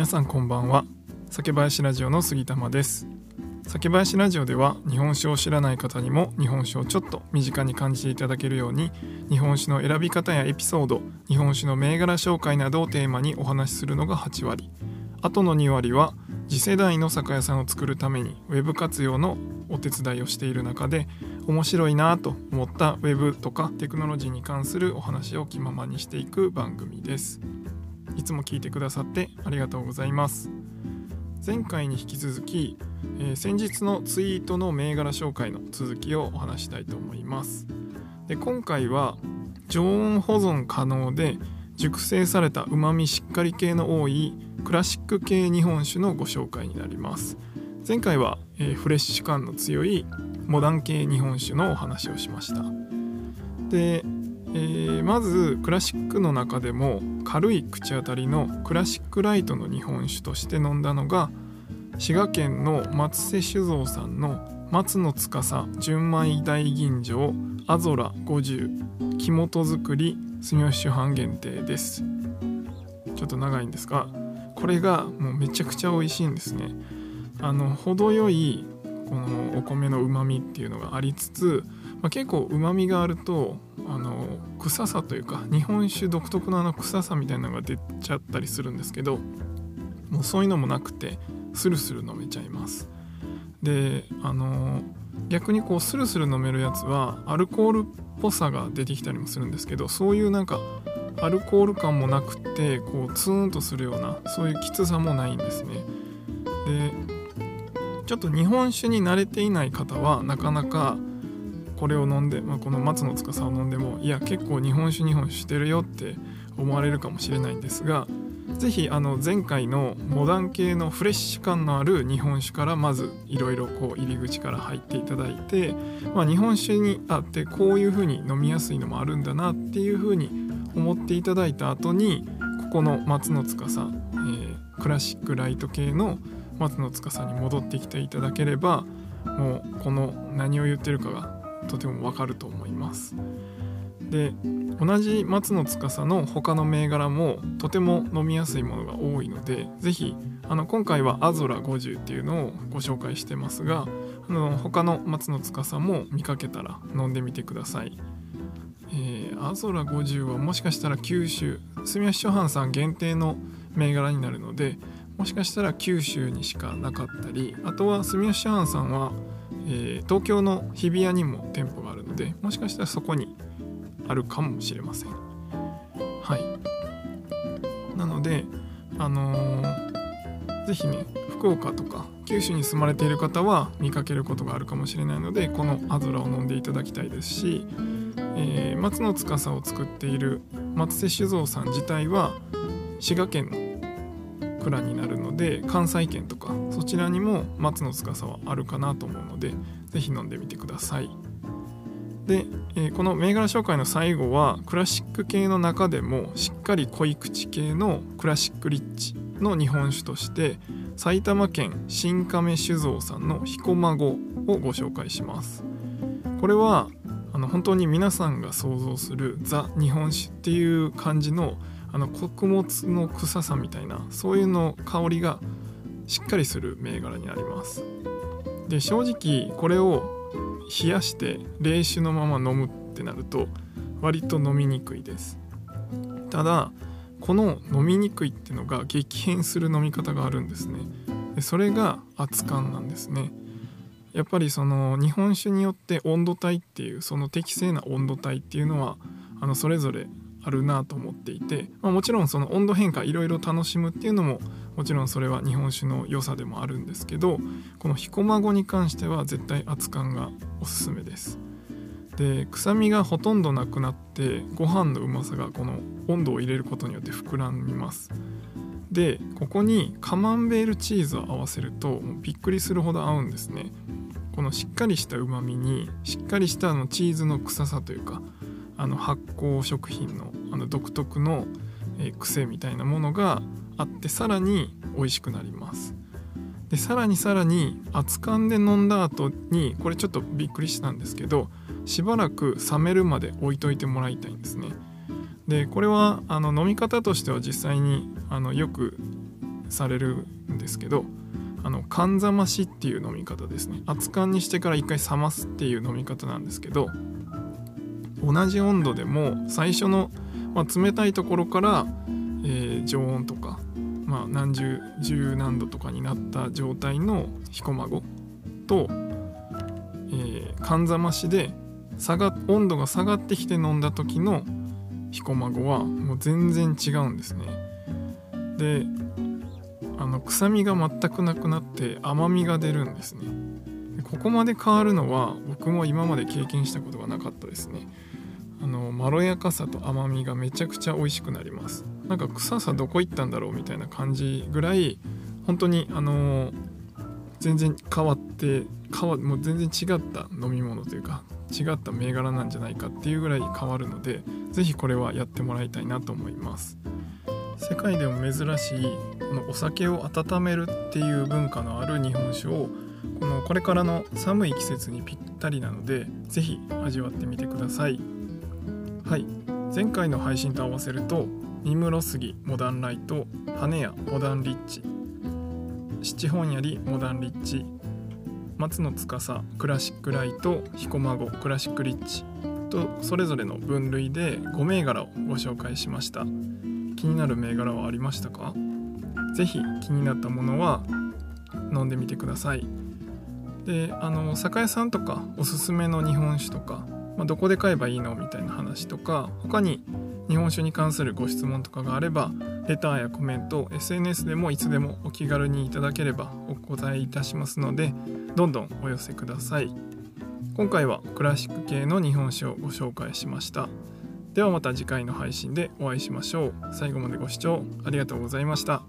皆さんこんばんは。酒林ラジオの杉玉です。酒林ラジオでは日本酒を知らない方にも日本酒をちょっと身近に感じていただけるように日本酒の選び方やエピソード日本酒の銘柄紹介などをテーマにお話しするのが8割。あとの2割は次世代の酒屋さんを作るためにウェブ活用のお手伝いをしている中で面白いなと思ったウェブとかテクノロジーに関するお話を気ままにしていく番組です。いつも聞いてくださってありがとうございます。前回に引き続き、えー、先日のツイートの銘柄紹介の続きをお話したいと思います。で今回は常温保存可能で熟成されたうまみしっかり系の多いクラシック系日本酒のご紹介になります。前回は、えー、フレッシュ感の強いモダン系日本酒のお話をしました。でえー、まずクラシックの中でも軽い口当たりのクラシックライトの日本酒として飲んだのが滋賀県の松瀬酒造さんの松の司純米大吟醸アゾラ50木本作り住吉藩限定です。ちょっと長いんですがこれがもうめちゃくちゃ美味しいんですね。あの程よいこのお米のうまみっていうのがありつつまあ、結構うまみがあるとあの臭さというか日本酒独特のあの臭さみたいなのが出ちゃったりするんですけどもうそういうのもなくてスルスル飲めちゃいます。であの逆にこうスルスル飲めるやつはアルコールっぽさが出てきたりもするんですけどそういうなんかアルコール感もなくてこうツーンとするようなそういうきつさもないんですね。でちょっと日本酒に慣れていない方はなかなかこれを飲んで、まあ、この松の司を飲んでもいや結構日本酒日本酒してるよって思われるかもしれないんですが是非前回のモダン系のフレッシュ感のある日本酒からまずいろいろこう入り口から入っていただいて、まあ、日本酒にあってこういう風に飲みやすいのもあるんだなっていう風に思っていただいた後にここの松の司、えー、クラシックライト系の松の司に戻ってきていただければもうこの何を言ってるかがとてもわかると思います。で同じ松の司の他の銘柄もとても飲みやすいものが多いので是非あの今回はアゾラ50っていうのをご紹介してますがあの他の松の司も見かけたら飲んでみてください、えー、アゾラ50はもしかしたら九州住吉諸藩さん限定の銘柄になるのでもしかしたら九州にしかなかったりあとは住吉諸藩さんはえー、東京の日比谷にも店舗があるのでもしかしたらそこにあるかもしれません。はい。なのであのー、ぜひね福岡とか九州に住まれている方は見かけることがあるかもしれないのでこのアズラを飲んでいただきたいですし、えー、松の司を作っている松瀬酒造さん自体は滋賀県の蔵になるで関西圏とかそちらにも松の司はあるかなと思うので是非飲んでみてください。で、えー、この銘柄紹介の最後はクラシック系の中でもしっかり濃い口系のクラシックリッチの日本酒として埼玉県新亀酒造さんの彦孫をご紹介します。これはあの本当に皆さんが想像するザ日本酒っていう感じのあの穀物の臭さみたいなそういうの香りがしっかりする銘柄になります。で正直これを冷やして冷酒のまま飲むってなると割と飲みにくいです。ただこの飲みにくいってのが激変する飲み方があるんですね。でそれが熱燗なんですね。やっぱりその日本酒によって温度帯っていうその適正な温度帯っていうのはあのそれぞれあるなと思っていて、まあ、もちろんその温度変化いろいろ楽しむっていうのももちろんそれは日本酒の良さでもあるんですけどこの彦孫に関しては絶対熱燗がおすすめです。で臭みがほとんどなくなってご飯のうまさがこの温度を入れることによって膨らみます。でここにカマンベールチーズを合わせるともうびっくりするほど合うんですね。このしっかりしたうまみにしっかりしたのチーズの臭さというかあの発酵食品のあの独特の、え癖みたいなものがあってさらに美味しくなります。でさらにさらに熱燗で飲んだ後にこれちょっとびっくりしたんですけどしばらく冷めるまで置いといてもらいたいんですね。でこれはあの飲み方としては実際にあのよくされるんですけどあの寒ざましっていう飲み方ですね。熱燗にしてから一回冷ますっていう飲み方なんですけど同じ温度でも最初の、まあ、冷たいところから、えー、常温とか、まあ、何十十何度とかになった状態の彦孫と、えー、寒ざましで下が温度が下がってきて飲んだ時の彦孫はもう全然違うんですね。であの臭みが全くなくなって甘みが出るんですね。ここまで変わるのは僕も今まで経験したことがなかったですね。あのまろやかさと甘みがめちゃくちゃ美味しくなります。なんか臭さどこ行ったんだろうみたいな感じぐらい本当にあの全然変わって変わもう全然違った飲み物というか違った銘柄なんじゃないかっていうぐらい変わるので是非これはやってもらいたいなと思います。世界でも珍しいこのお酒を温めるっていう文化のある日本酒をこのこれからの寒い季節にぴったりなので是非味わってみてください。はい。前回の配信と合わせると三室杉モダンライト羽屋モダンリッチ七本槍モダンリッチ松野司クラシックライト彦孫クラシックリッチとそれぞれの分類で5銘柄をご紹介しました。気になる銘柄はありましたか？是非気になったものは飲んでみてください。であの酒屋さんとかおすすめの日本酒とか、まあ、どこで買えばいいのみたいな話とか他に日本酒に関するご質問とかがあればレターやコメント SNS でもいつでもお気軽にいただければお答えいたしますのでどんどんお寄せください。今回はクラシック系の日本酒をご紹介しました。ではまた次回の配信でお会いしましょう。最後までご視聴ありがとうございました。